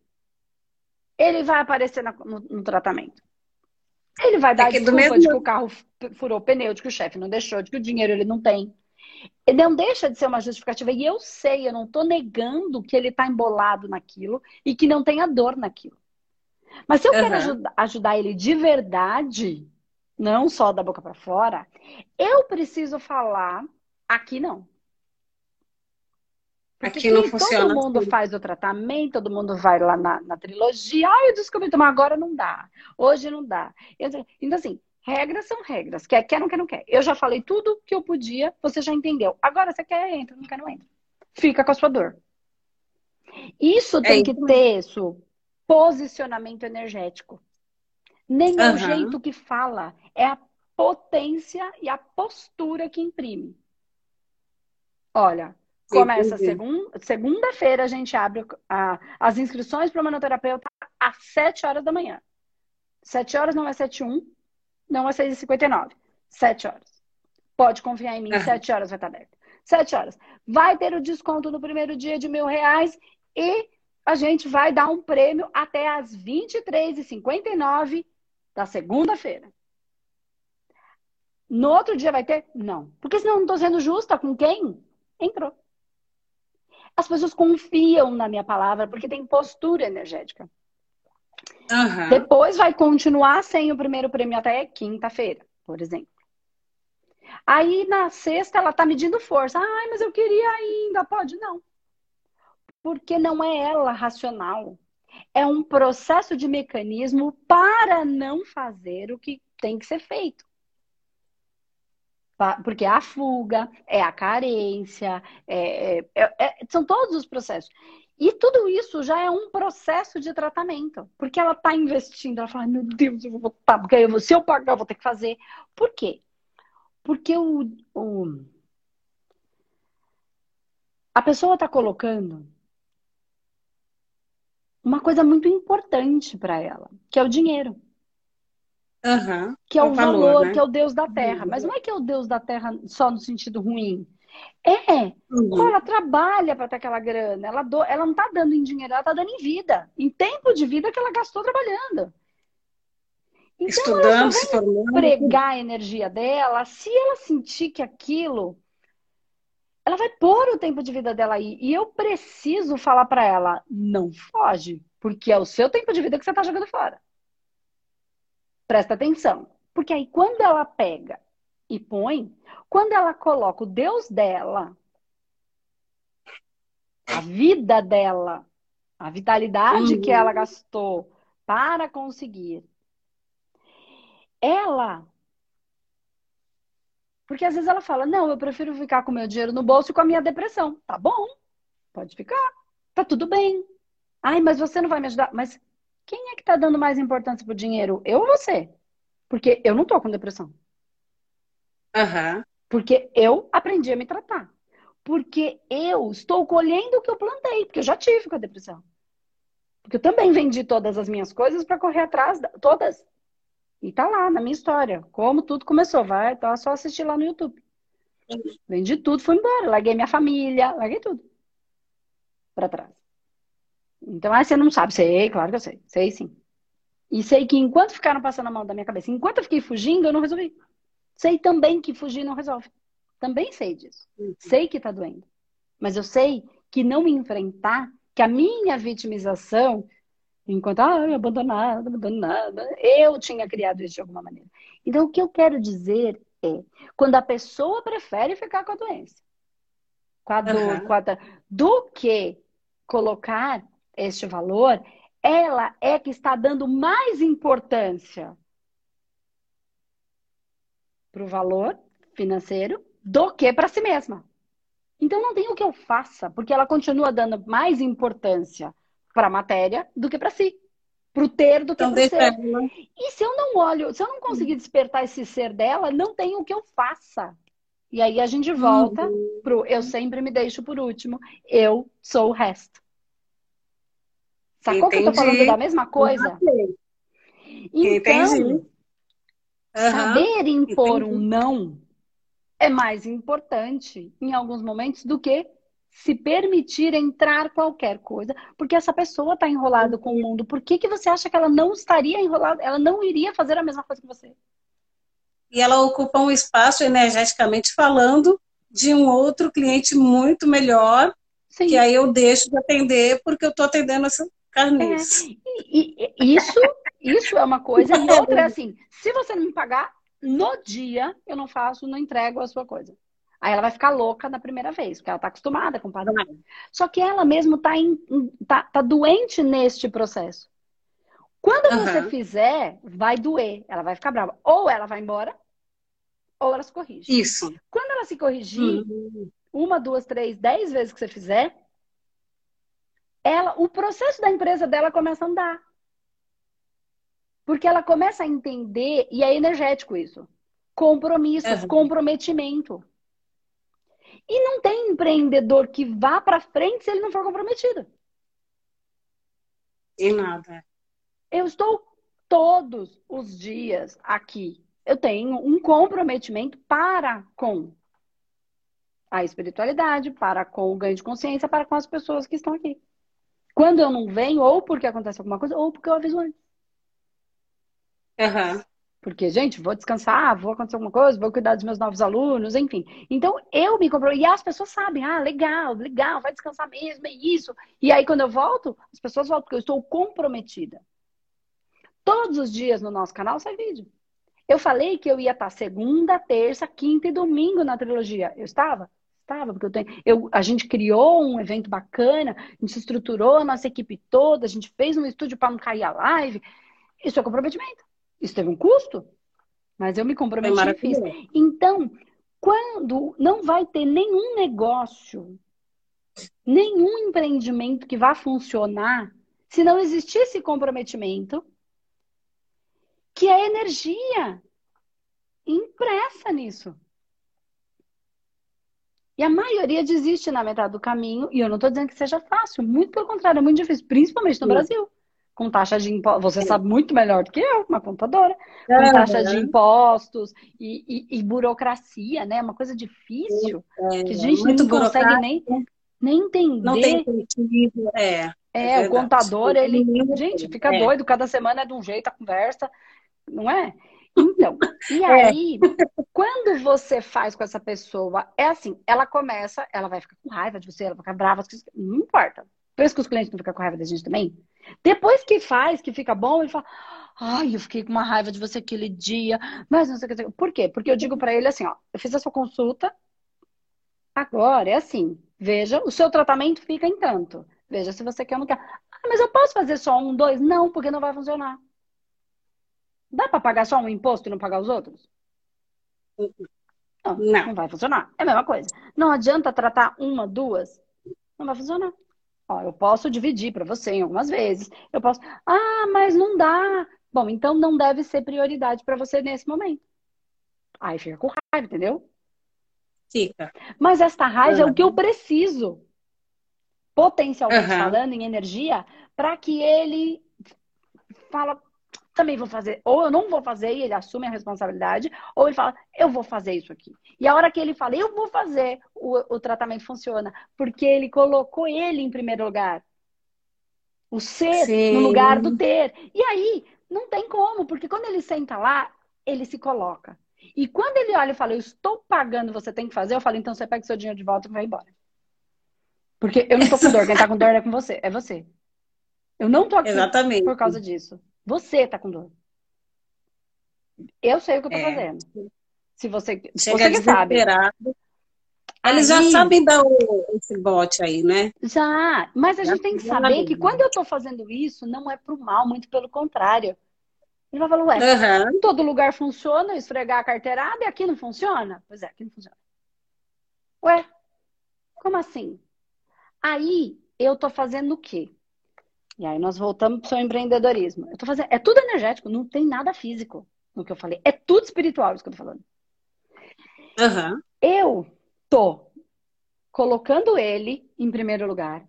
ele vai aparecer na, no, no, tratamento. Ele vai dar é desculpa mesmo... de que o carro furou o pneu, de que o chefe não deixou, de que o dinheiro ele não tem. Não deixa de ser uma justificativa. E eu sei, eu não estou negando que ele está embolado naquilo e que não tenha dor naquilo. Mas se eu uhum. quero ajudar, ajudar ele de verdade, não só da boca para fora, eu preciso falar aqui não. Porque Aqui não funciona. Todo mundo assim. faz o tratamento, todo mundo vai lá na, na trilogia. Ah, eu descobri, mas agora não dá. Hoje não dá. então, assim, regras são regras. Quer, quer, não quer, não quer. Eu já falei tudo que eu podia, você já entendeu. Agora você quer, entra, não quer, não entra. Fica com a sua dor. Isso tem é que ter isso, posicionamento energético. Nem uhum. o jeito que fala, é a potência e a postura que imprime. Olha, Começa segunda, segunda-feira, a gente abre a, as inscrições para o manoterapeuta às 7 horas da manhã. 7 horas não é 7 1, não é 6h59. 7 horas. Pode confiar em mim, uhum. 7 horas vai estar aberto. 7 horas. Vai ter o desconto no primeiro dia de mil reais e a gente vai dar um prêmio até às 23h59 da segunda-feira. No outro dia vai ter? Não. Porque senão eu não estou sendo justa com quem entrou as pessoas confiam na minha palavra porque tem postura energética. Uhum. Depois vai continuar sem o primeiro prêmio até quinta-feira, por exemplo. Aí na sexta ela tá medindo força. Ai, mas eu queria ainda. Pode não. Porque não é ela racional. É um processo de mecanismo para não fazer o que tem que ser feito. Porque é a fuga, é a carência, é, é, é, é, são todos os processos. E tudo isso já é um processo de tratamento. Porque ela está investindo, ela fala, meu Deus, eu vou botar, porque eu, se eu pagar, eu vou ter que fazer. Por quê? Porque o, o... a pessoa está colocando uma coisa muito importante para ela, que é o dinheiro. Uhum, que é o, o valor, valor né? que é o Deus da terra. Mas não é que é o Deus da terra só no sentido ruim. É, uhum. ela trabalha para ter aquela grana, ela, do, ela não está dando em dinheiro, ela está dando em vida, em tempo de vida que ela gastou trabalhando. Então, Estudando, ela só vai pregar a energia dela, se ela sentir que aquilo, ela vai pôr o tempo de vida dela aí. E eu preciso falar para ela, não foge, porque é o seu tempo de vida que você está jogando fora. Presta atenção. Porque aí, quando ela pega e põe, quando ela coloca o Deus dela, a vida dela, a vitalidade uhum. que ela gastou para conseguir, ela. Porque às vezes ela fala: Não, eu prefiro ficar com meu dinheiro no bolso e com a minha depressão. Tá bom, pode ficar, tá tudo bem. Ai, mas você não vai me ajudar. Mas quem é que tá dando mais importância pro dinheiro? Eu ou você? Porque eu não tô com depressão. Uhum. Porque eu aprendi a me tratar. Porque eu estou colhendo o que eu plantei, porque eu já tive com a depressão. Porque eu também vendi todas as minhas coisas para correr atrás, da, todas. E tá lá na minha história, como tudo começou. Vai, tá só assistir lá no YouTube. Vendi tudo, fui embora. Larguei minha família, larguei tudo. Para trás. Então, aí você não sabe. Sei, claro que eu sei. Sei sim. E sei que enquanto ficaram passando a mão da minha cabeça, enquanto eu fiquei fugindo, eu não resolvi. Sei também que fugir não resolve. Também sei disso. Uhum. Sei que tá doendo. Mas eu sei que não me enfrentar, que a minha vitimização, enquanto, ah, abandonada, abandonada, eu tinha criado isso de alguma maneira. Então, o que eu quero dizer é, quando a pessoa prefere ficar com a doença, com a dor, uhum. com a, do que colocar este valor, ela é que está dando mais importância para o valor financeiro do que para si mesma. Então não tem o que eu faça, porque ela continua dando mais importância para a matéria do que para si. Para o ter do que então, para ser. Ela. E se eu não olho, se eu não conseguir despertar esse ser dela, não tem o que eu faça. E aí a gente volta uhum. pro eu sempre me deixo por último, eu sou o resto. Sacou Entendi. que eu tô falando da mesma coisa? Então, Entendi. Saber impor um não é mais importante em alguns momentos do que se permitir entrar qualquer coisa, porque essa pessoa está enrolada com o mundo. Por que, que você acha que ela não estaria enrolada? Ela não iria fazer a mesma coisa que você? E ela ocupa um espaço energeticamente falando de um outro cliente muito melhor, Sim. que aí eu deixo de atender porque eu estou atendendo essa carniça. É. E, e, isso isso é uma coisa. E outra é assim: se você não me pagar, no dia eu não faço, não entrego a sua coisa. Aí ela vai ficar louca na primeira vez, porque ela tá acostumada com pagamento. Só que ela mesmo tá, em, tá, tá doente neste processo. Quando uhum. você fizer, vai doer. Ela vai ficar brava. Ou ela vai embora, ou ela se corrige. Isso. Quando ela se corrigir, uhum. uma, duas, três, dez vezes que você fizer, ela, o processo da empresa dela começa a andar. Porque ela começa a entender, e é energético isso. Compromissos, uhum. comprometimento. E não tem empreendedor que vá para frente se ele não for comprometido. E nada. Eu estou todos os dias aqui. Eu tenho um comprometimento para com a espiritualidade, para com o ganho de consciência, para com as pessoas que estão aqui. Quando eu não venho, ou porque acontece alguma coisa, ou porque eu aviso antes. Uhum. Porque, gente, vou descansar, vou acontecer alguma coisa, vou cuidar dos meus novos alunos, enfim. Então, eu me comprometo. E as pessoas sabem, ah, legal, legal, vai descansar mesmo, é isso. E aí, quando eu volto, as pessoas voltam, porque eu estou comprometida. Todos os dias no nosso canal sai vídeo. Eu falei que eu ia estar segunda, terça, quinta e domingo na trilogia. Eu estava? Porque eu tenho. Eu, a gente criou um evento bacana, a gente estruturou a nossa equipe toda, a gente fez um estúdio para não cair a live. Isso é comprometimento. Isso teve um custo, mas eu me comprometi e fiz. Então, quando não vai ter nenhum negócio, nenhum empreendimento que vá funcionar, se não existir esse comprometimento, que é energia impressa nisso. E a maioria desiste na metade do caminho, e eu não estou dizendo que seja fácil, muito pelo contrário, é muito difícil, principalmente no Sim. Brasil com taxa de impostos. Você sabe muito melhor do que eu, uma contadora. Com é, taxa é. de impostos e, e, e, burocracia, né? Uma coisa difícil é, que a gente não consegue nem, nem entender. Não tem sentido, é. É, é o contador, ele. Gente, fica é. doido, cada semana é de um jeito a conversa, não é? Então, e é. aí, quando você faz com essa pessoa, é assim, ela começa, ela vai ficar com raiva de você, ela vai ficar brava, não importa. Por isso que os clientes não ficam com raiva da gente também. Depois que faz, que fica bom, ele fala: Ai, eu fiquei com uma raiva de você aquele dia, mas não sei o que. Por quê? Porque eu digo para ele assim, ó, eu fiz a sua consulta, agora é assim, veja, o seu tratamento fica em tanto. Veja se você quer ou não quer. Ah, mas eu posso fazer só um, dois? Não, porque não vai funcionar. Dá para pagar só um imposto e não pagar os outros? Não, não, não vai funcionar. É a mesma coisa. Não adianta tratar uma, duas, não vai funcionar. Ó, eu posso dividir para você em algumas vezes. Eu posso. Ah, mas não dá. Bom, então não deve ser prioridade para você nesse momento. Aí fica com raiva, entendeu? Fica. Mas esta raiva uhum. é o que eu preciso, potencialmente uhum. falando, em energia, para que ele fala, também vou fazer, ou eu não vou fazer e ele assume a responsabilidade, ou ele fala, eu vou fazer isso aqui. E a hora que ele fala, eu vou fazer, o, o tratamento funciona, porque ele colocou ele em primeiro lugar. O ser Sim. no lugar do ter. E aí, não tem como, porque quando ele senta lá, ele se coloca. E quando ele olha e fala, eu estou pagando, você tem que fazer, eu falo, então você pega seu dinheiro de volta e vai embora. Porque eu não tô com dor, quem tá com dor é com você, é você. Eu não tô aqui Exatamente. por causa disso. Você tá com dor. Eu sei o que eu tô é. fazendo. Se você, Chega você que sabe. Eles aí, já sabem dar o, esse bote aí, né? Já, mas a já gente tem que saber que quando eu tô fazendo isso, não é pro mal, muito pelo contrário. Ele vai falar, ué, uhum. todo lugar funciona, esfregar a carteirada e aqui não funciona? Pois é, aqui não funciona. Ué, como assim? Aí eu tô fazendo o quê? E aí nós voltamos pro seu empreendedorismo. Eu tô fazendo, é tudo energético, não tem nada físico no que eu falei. É tudo espiritual isso que eu tô falando. Uhum. Eu tô colocando ele em primeiro lugar.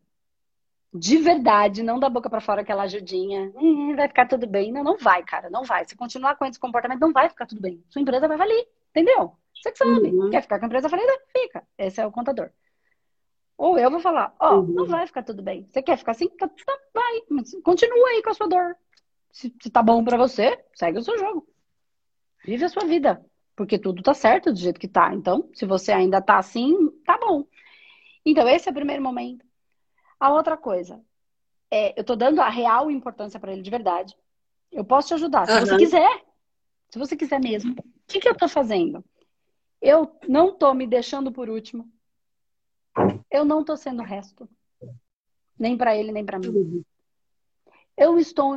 De verdade, não da boca para fora aquela ajudinha. Hum, vai ficar tudo bem. Não, não vai, cara, não vai. Se continuar com esse comportamento, não vai ficar tudo bem. Sua empresa vai valer, entendeu? Você que sabe. Uhum. Quer ficar com a empresa falida? Fica. Esse é o contador. Ou eu vou falar, ó, oh, uhum. não vai ficar tudo bem. Você quer ficar assim? Tá, tá, vai. Continua aí com a sua dor. Se, se tá bom para você, segue o seu jogo. Vive a sua vida. Porque tudo tá certo do jeito que tá. Então, se você ainda tá assim, tá bom. Então, esse é o primeiro momento. A outra coisa, é, eu tô dando a real importância para ele de verdade. Eu posso te ajudar, se uhum. você quiser. Se você quiser mesmo. O que, que eu tô fazendo? Eu não tô me deixando por último. Eu não tô sendo resto. Nem para ele, nem para mim. Eu estou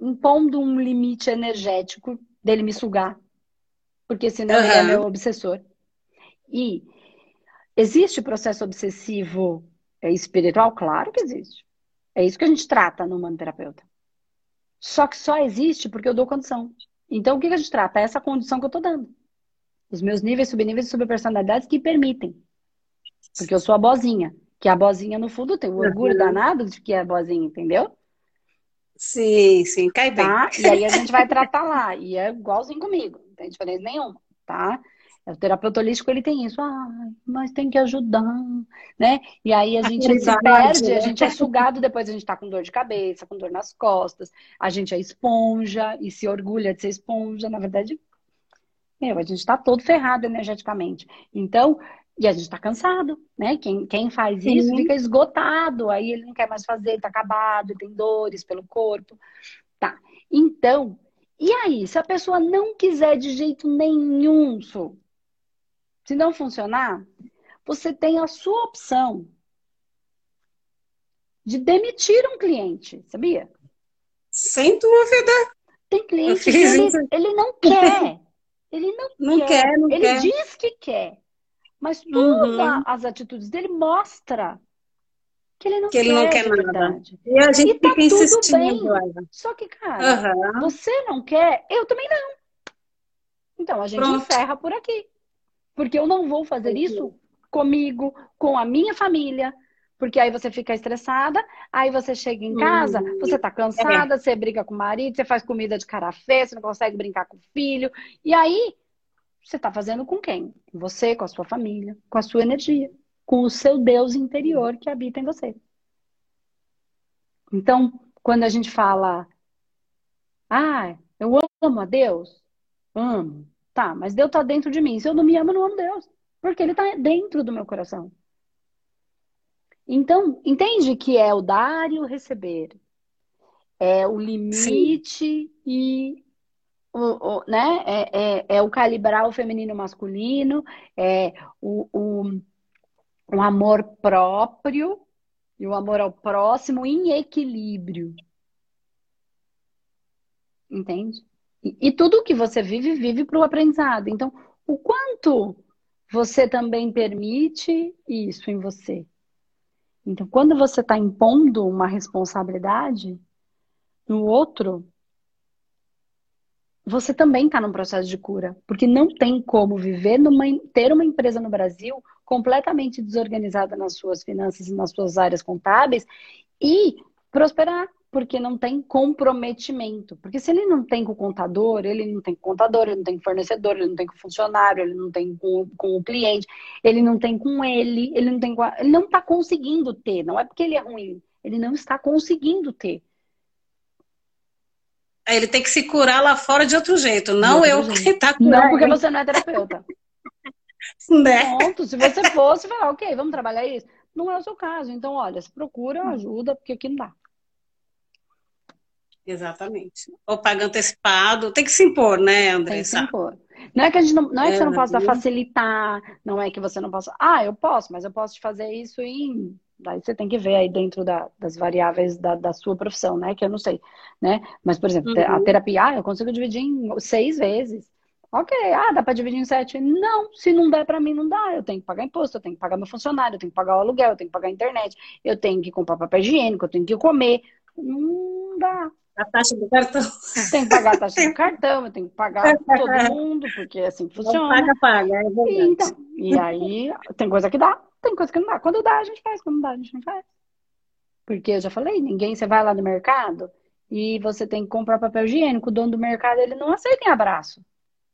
impondo um limite energético dele me sugar. Porque senão uhum. ele é meu obsessor. E existe processo obsessivo espiritual? Claro que existe. É isso que a gente trata no manoterapeuta. Só que só existe porque eu dou condição. Então, o que a gente trata? É essa condição que eu estou dando. Os meus níveis, subníveis e subpersonalidades que permitem. Porque eu sou a bozinha. Que a bozinha, no fundo, tem o orgulho uhum. danado de que é a bozinha, entendeu? Sim, sim, cai bem. Tá? E aí a gente vai tratar lá. E é igualzinho comigo. Não tem diferença nenhuma, tá? O terapeuta holístico, ele tem isso. Ah, mas tem que ajudar, né? E aí a gente se perde, né? a gente é sugado, depois a gente tá com dor de cabeça, com dor nas costas. A gente é esponja e se orgulha de ser esponja. Na verdade, meu, a gente tá todo ferrado energeticamente. Então, e a gente tá cansado, né? Quem, quem faz Sim. isso fica esgotado. Aí ele não quer mais fazer, tá acabado, tem dores pelo corpo. Tá. Então, e aí, se a pessoa não quiser de jeito nenhum, Su, se não funcionar, você tem a sua opção de demitir um cliente, sabia? Sem dúvida. Tem cliente que ele, ele, não quer. Ele não, não quer. quer não ele quer. diz que quer. Mas todas uhum. as atitudes dele mostra que ele não que quer, ele não quer nada. E a gente e tá fica insistindo. Só que, cara, uhum. você não quer, eu também não. Então a gente Pronto. encerra por aqui. Porque eu não vou fazer isso comigo, com a minha família. Porque aí você fica estressada, aí você chega em casa, uhum. você tá cansada, é. você briga com o marido, você faz comida de cara feia, você não consegue brincar com o filho. E aí, você tá fazendo com quem? Você, com a sua família, com a sua energia, com o seu Deus interior que habita em você. Então, quando a gente fala, ah, eu amo a Deus, amo. Tá, mas Deus está dentro de mim. Se eu não me amo, eu não amo Deus. Porque Ele está dentro do meu coração. Então, entende que é o dar e o receber. é o limite Sim. e o, o, né? É, é, é, o calibrar o feminino masculino, é o, o, o amor próprio e o amor ao próximo em equilíbrio. Entende? E, e tudo que você vive, vive para o aprendizado. Então, o quanto você também permite isso em você? Então, quando você está impondo uma responsabilidade no outro, você também está num processo de cura. Porque não tem como viver numa, ter uma empresa no Brasil completamente desorganizada nas suas finanças e nas suas áreas contábeis e prosperar porque não tem comprometimento. Porque se ele não tem com o contador, ele não tem com o contador, ele não tem com o fornecedor, ele não tem com o funcionário, ele não tem com, com o cliente, ele não tem com ele, ele não tem com a, ele não está conseguindo ter. Não é porque ele é ruim, ele não está conseguindo ter. Ele tem que se curar lá fora de outro jeito, não outro eu jeito. tentar curar. Não porque você não é terapeuta. né? Pronto, se você fosse, falar, ok, vamos trabalhar isso. Não é o seu caso. Então, olha, se procura ajuda, porque aqui não dá. Exatamente. Ou paga antecipado, tem que se impor, né, Andressa? Tem que se impor. Não é que a gente não, não é que você não possa facilitar, não é que você não possa. Ah, eu posso, mas eu posso te fazer isso em. Daí você tem que ver aí dentro da, das variáveis da, da, sua profissão, né? Que eu não sei, né? Mas, por exemplo, uhum. a terapia, ah, eu consigo dividir em seis vezes. Ok, ah, dá para dividir em sete? Não, se não der para mim, não dá. Eu tenho que pagar imposto, eu tenho que pagar meu funcionário, eu tenho que pagar o aluguel, eu tenho que pagar a internet, eu tenho que comprar papel higiênico, eu tenho que comer. Não dá. A taxa do cartão. Tem que pagar a taxa do cartão, eu tenho que pagar todo mundo, porque é assim funciona. Paga, paga, é verdade. E, então, e aí, tem coisa que dá, tem coisa que não dá. Quando dá, a gente faz, quando não dá, a gente não faz. Porque eu já falei, ninguém, você vai lá no mercado e você tem que comprar papel higiênico, o dono do mercado, ele não aceita em abraço,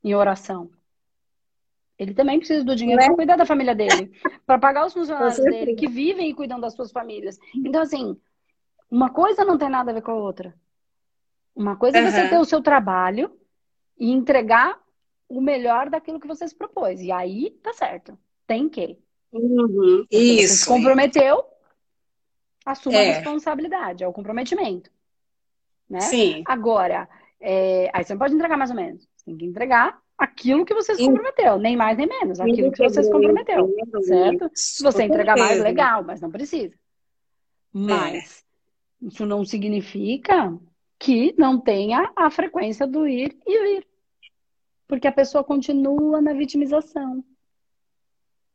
em oração. Ele também precisa do dinheiro para cuidar da família dele, para pagar os funcionários dele, que vivem e cuidam das suas famílias. Então, assim, uma coisa não tem nada a ver com a outra. Uma coisa é você ter o seu trabalho e entregar o melhor daquilo que você se propôs. E aí tá certo. Tem que. Uhum. Isso. Você se comprometeu, assuma é. a responsabilidade, é o comprometimento. Né? Sim. Agora, é... aí você não pode entregar mais ou menos. Você tem que entregar aquilo que você se comprometeu, nem mais nem menos, aquilo que você se comprometeu, certo? Se você entregar mais, legal, mas não precisa. É. Mas isso não significa que não tenha a frequência do ir e vir. Porque a pessoa continua na vitimização.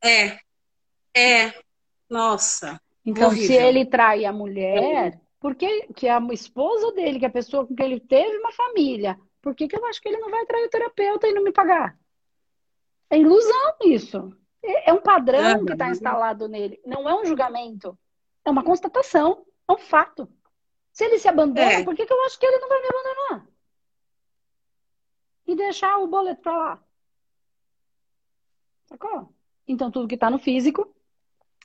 É. É. Nossa. Então, horrível. se ele trai a mulher, por que, que a esposa dele, que é a pessoa com quem ele teve uma família, por que, que eu acho que ele não vai trair o terapeuta e não me pagar? É ilusão isso. É, é um padrão uhum. que está instalado nele. Não é um julgamento. É uma constatação. É um fato. Se ele se abandona, é. por que, que eu acho que ele não vai me abandonar? E deixar o boleto pra lá. Sacou? Então, tudo que tá no físico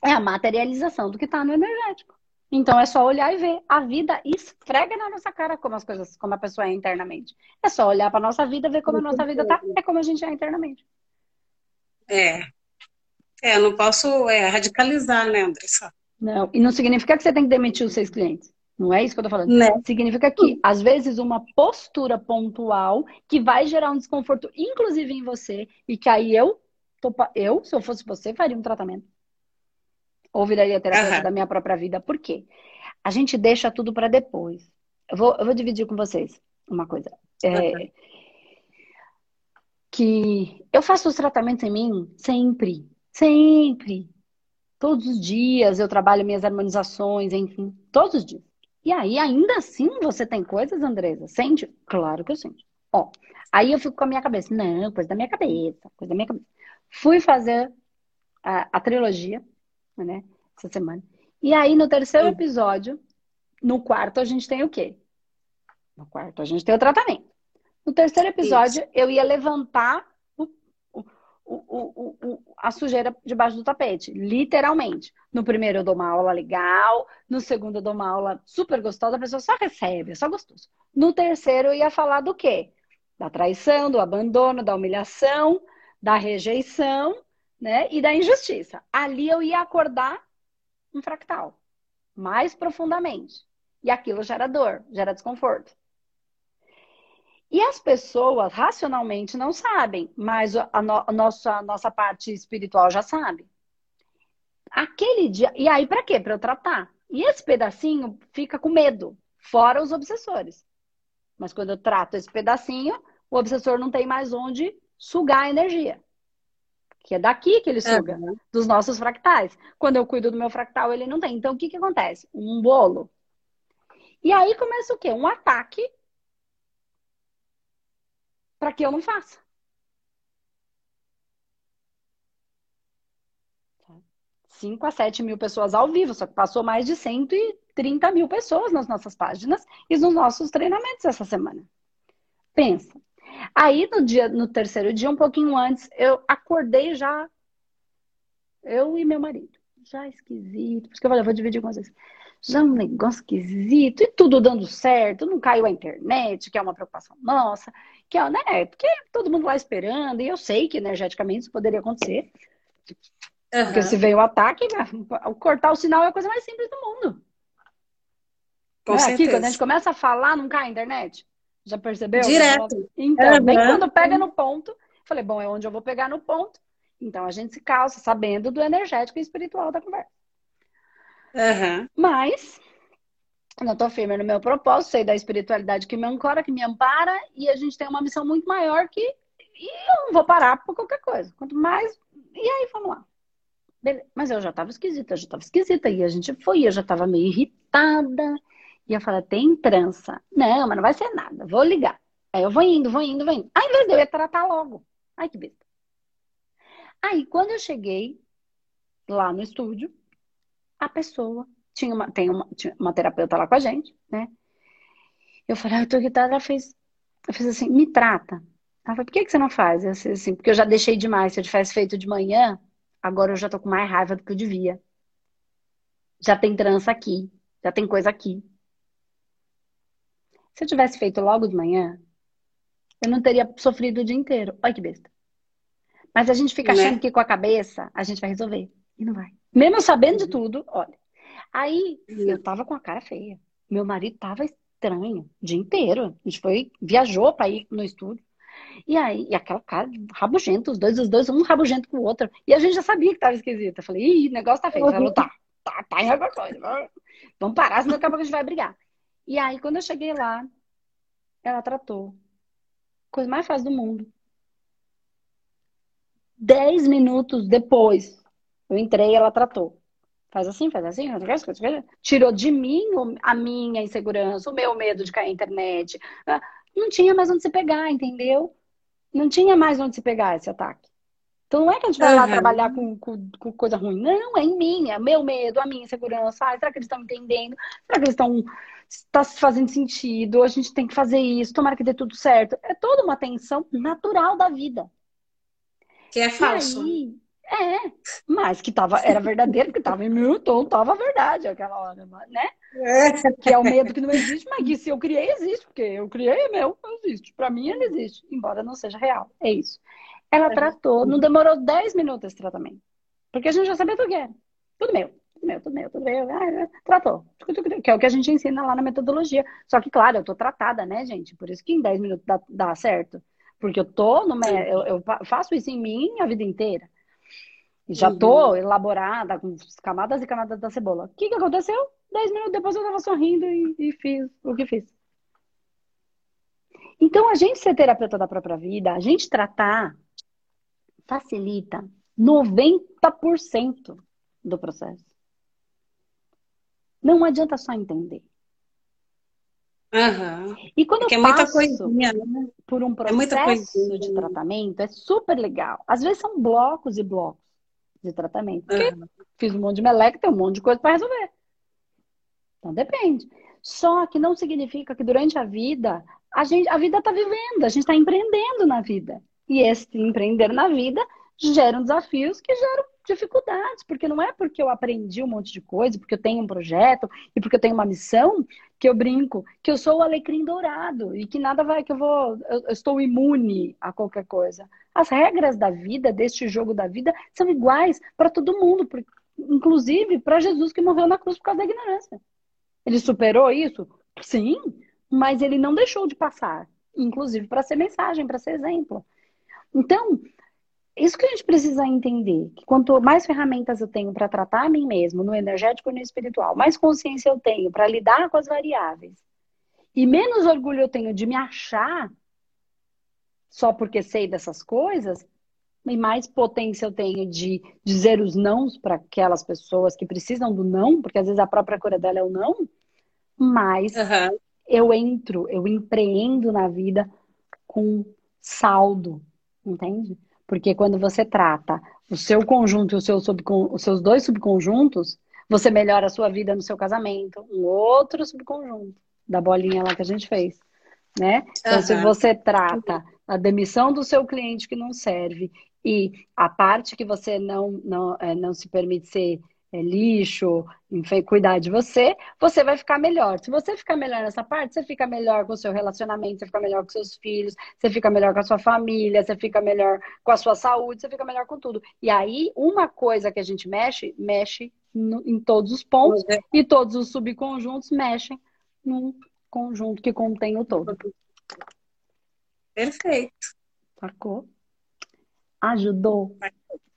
é a materialização do que tá no energético. Então, é só olhar e ver. A vida esfrega na nossa cara como as coisas, como a pessoa é internamente. É só olhar pra nossa vida, ver como a nossa vida tá, é como a gente é internamente. É. É, eu não posso é, radicalizar, né, Andressa? Não, e não significa que você tem que demitir os seus clientes. Não é isso que eu tô falando. Né? Significa que, às vezes, uma postura pontual que vai gerar um desconforto, inclusive em você, e que aí eu, eu se eu fosse você, faria um tratamento. Ou viraria terapeuta uhum. da minha própria vida. Por quê? A gente deixa tudo para depois. Eu vou, eu vou dividir com vocês uma coisa. É, uhum. Que eu faço os tratamentos em mim sempre. Sempre. Todos os dias eu trabalho minhas harmonizações, enfim, todos os dias. E aí, ainda assim, você tem coisas, Andresa? Sente? Claro que eu sinto. Ó, aí eu fico com a minha cabeça. Não, coisa da minha cabeça, coisa da minha cabeça. Fui fazer a, a trilogia, né, essa semana. E aí, no terceiro episódio, no quarto, a gente tem o quê? No quarto, a gente tem o tratamento. No terceiro episódio, Isso. eu ia levantar o, o, a sujeira debaixo do tapete, literalmente. No primeiro eu dou uma aula legal, no segundo eu dou uma aula super gostosa, a pessoa só recebe, é só gostoso. No terceiro eu ia falar do quê? Da traição, do abandono, da humilhação, da rejeição, né? E da injustiça. Ali eu ia acordar um fractal, mais profundamente. E aquilo gera dor, gera desconforto. E as pessoas racionalmente não sabem, mas a, no, a nossa, a nossa parte espiritual já sabe. Aquele dia. E aí, para quê? Para eu tratar. E esse pedacinho fica com medo, fora os obsessores. Mas quando eu trato esse pedacinho, o obsessor não tem mais onde sugar a energia. Que é daqui que ele suga, uhum. dos nossos fractais. Quando eu cuido do meu fractal, ele não tem. Então, o que, que acontece? Um bolo. E aí começa o quê? Um ataque para que eu não faça. 5 a 7 mil pessoas ao vivo, só que passou mais de 130 mil pessoas nas nossas páginas e nos nossos treinamentos essa semana. Pensa. Aí no dia, no terceiro dia, um pouquinho antes, eu acordei já, eu e meu marido, já esquisito, porque eu falei, eu vou dividir com vocês. Já um negócio esquisito, e tudo dando certo, não caiu a internet, que é uma preocupação nossa, que é, né, porque todo mundo lá esperando, e eu sei que energeticamente isso poderia acontecer. Uhum. Porque se veio o ataque, né, cortar o sinal é a coisa mais simples do mundo. Com é, aqui, quando a gente começa a falar, não cai a internet. Já percebeu? Direto. Então, uhum. bem quando pega no ponto, falei, bom, é onde eu vou pegar no ponto. Então a gente se calça sabendo do energético e espiritual da conversa. Uhum. Mas eu estou firme no meu propósito, sei da espiritualidade que me ancora, que me ampara, e a gente tem uma missão muito maior que e eu não vou parar por qualquer coisa. Quanto mais. E aí, vamos lá. Beleza. Mas eu já tava esquisita, eu já tava esquisita. E a gente foi, eu já tava meio irritada. E eu falei, tem trança. Não, mas não vai ser nada, vou ligar. Aí eu vou indo, vou indo, vou indo. Aí, em vez de eu ia tratar logo. Ai, que besta. Aí, quando eu cheguei lá no estúdio, a pessoa tinha uma, tem uma, tinha uma terapeuta lá com a gente, né? Eu falei, ah, eu tô irritada. Ela fez, ela fez assim, me trata. Ela falou, por que, que você não faz? Eu disse assim, porque eu já deixei demais. Se eu tivesse feito de manhã, Agora eu já tô com mais raiva do que eu devia. Já tem trança aqui, já tem coisa aqui. Se eu tivesse feito logo de manhã, eu não teria sofrido o dia inteiro. Olha que besta. Mas a gente fica né? achando que com a cabeça a gente vai resolver. E não vai. Mesmo sabendo de tudo, olha. Aí eu tava com a cara feia. Meu marido tava estranho o dia inteiro. A gente foi, viajou para ir no estúdio. E aí, e aquela cara rabugento, os dois, os dois, um rabugento com o outro. E a gente já sabia que tava esquisito. Eu falei, ih, o negócio tá feio. Ela falou, tá, tá, tá em alguma coisa. Vamos parar, senão daqui a pouco a gente vai brigar. E aí, quando eu cheguei lá, ela tratou. Coisa mais fácil do mundo. Dez minutos depois, eu entrei e ela tratou. Faz assim, faz assim, tirou de mim a minha insegurança, o meu medo de cair na internet. Ah, não tinha mais onde se pegar, entendeu? Não tinha mais onde se pegar esse ataque. Então não é que a gente vai uhum. lá trabalhar com, com, com, coisa ruim. Não, é em mim, é meu medo, a minha insegurança. Ah, será que eles estão entendendo? Será que eles estão. Está fazendo sentido? A gente tem que fazer isso, tomara que dê tudo certo. É toda uma tensão natural da vida. Que é falso. Aí, é, mas que tava, era verdadeiro, porque tava em meu tom, tava verdade aquela hora, né? É. Que é o medo que não existe, mas que se eu criei, existe, porque eu criei é meu, existe. Para mim ele existe, embora não seja real. É isso. Ela é. tratou, não demorou 10 minutos esse tratamento. Porque a gente já sabia tudo que era. Tudo meu, tudo meu, tudo meu, tudo meu. Ah, tratou. Que é o que a gente ensina lá na metodologia. Só que, claro, eu tô tratada, né, gente? Por isso que em 10 minutos dá, dá certo. Porque eu tô no, eu, eu faço isso em mim a vida inteira. Já uhum. tô elaborada, com camadas e camadas da cebola. O que, que aconteceu? Dez minutos depois eu tava sorrindo e, e fiz o que fiz. Então, a gente ser terapeuta da própria vida, a gente tratar, facilita 90% do processo. Não adianta só entender. Uhum. E quando Porque eu é passo coisinha, né? por um é processo é de tratamento, é super legal. Às vezes são blocos e blocos de tratamento. Porque uhum. fiz um monte de meleca, tem um monte de coisa para resolver. Então depende. Só que não significa que durante a vida a gente a vida está vivendo, a gente está empreendendo na vida. E esse empreender na vida geram desafios que geram dificuldades, porque não é porque eu aprendi um monte de coisa, porque eu tenho um projeto e porque eu tenho uma missão que eu brinco que eu sou o alecrim dourado e que nada vai que eu vou eu, estou imune a qualquer coisa. As regras da vida, deste jogo da vida, são iguais para todo mundo, inclusive para Jesus que morreu na cruz por causa da ignorância. Ele superou isso? Sim, mas ele não deixou de passar, inclusive para ser mensagem, para ser exemplo. Então, isso que a gente precisa entender, que quanto mais ferramentas eu tenho para tratar a mim mesmo, no energético e no espiritual, mais consciência eu tenho para lidar com as variáveis, e menos orgulho eu tenho de me achar só porque sei dessas coisas, e mais potência eu tenho de dizer os nãos para aquelas pessoas que precisam do não, porque às vezes a própria cura dela é o não, mais uhum. eu entro, eu empreendo na vida com saldo, entende? Porque quando você trata o seu conjunto e o seu os seus dois subconjuntos, você melhora a sua vida no seu casamento, um outro subconjunto da bolinha lá que a gente fez, né? Então, uhum. se você trata a demissão do seu cliente que não serve e a parte que você não, não, é, não se permite ser é, lixo, enfim, cuidar de você, você vai ficar melhor. Se você ficar melhor nessa parte, você fica melhor com o seu relacionamento, você fica melhor com seus filhos, você fica melhor com a sua família, você fica melhor com a sua saúde, você fica melhor com tudo. E aí, uma coisa que a gente mexe, mexe no, em todos os pontos, uhum. e todos os subconjuntos mexem num conjunto que contém o todo. Perfeito. Sacou? Ajudou?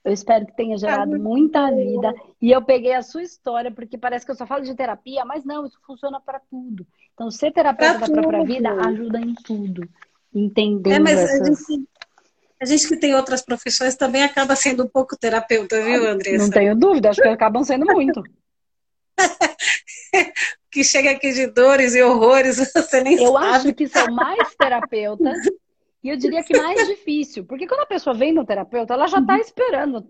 Eu espero que tenha gerado muita vida. E eu peguei a sua história, porque parece que eu só falo de terapia, mas não, isso funciona para tudo. Então, ser terapeuta pra da própria vida ajuda em tudo. Entendendo é, mas essas... a, gente, a gente que tem outras profissões também acaba sendo um pouco terapeuta, viu, Andressa? Não tenho dúvida, acho que acabam sendo muito. que chega aqui de dores e horrores, você nem eu sabe. Eu acho que são mais terapeutas e eu diria que mais difícil, porque quando a pessoa vem no terapeuta, ela já está uhum. esperando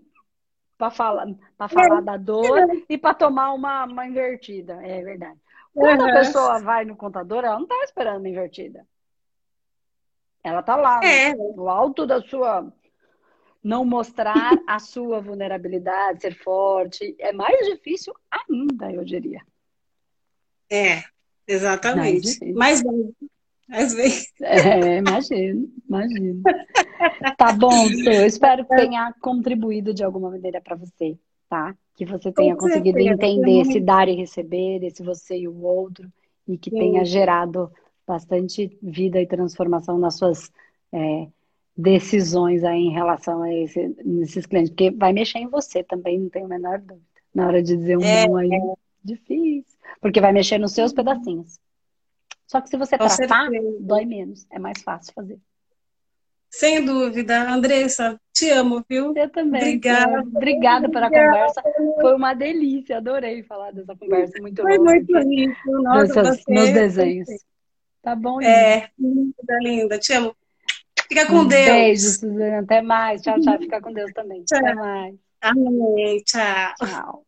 para falar, pra falar da dor e para tomar uma, uma invertida. É verdade. Quando uhum. a pessoa vai no contador, ela não está esperando uma invertida. Ela está lá, é. no alto da sua. Não mostrar a sua vulnerabilidade, ser forte. É mais difícil ainda, eu diria. É, exatamente. Mais, mais às vezes. É, imagino, imagino. Tá bom, Su, eu espero que tenha contribuído de alguma maneira para você, tá? Que você tenha Com conseguido certeza, entender esse dar e receber, esse você e o outro, e que Sim. tenha gerado bastante vida e transformação nas suas é, decisões aí em relação a esse, esses clientes, porque vai mexer em você também, não tenho a menor dúvida. Na hora de dizer um é, não aí, é. difícil, porque vai mexer nos seus pedacinhos. Só que se você Com tratar, certeza. dói menos. É mais fácil fazer. Sem dúvida. Andressa, te amo, viu? Eu também. Obrigada. Obrigada pela conversa. Foi uma delícia. Adorei falar dessa conversa. Muito Foi bom. muito lindo. Nossa, Dessas, meus desenhos. Tá bom, É, linda, linda. Te amo. Fica com um Deus. Beijo, Suzana. Até mais. Tchau, tchau. Fica com Deus também. Tchau. Até mais. Amém. Tchau. Tchau.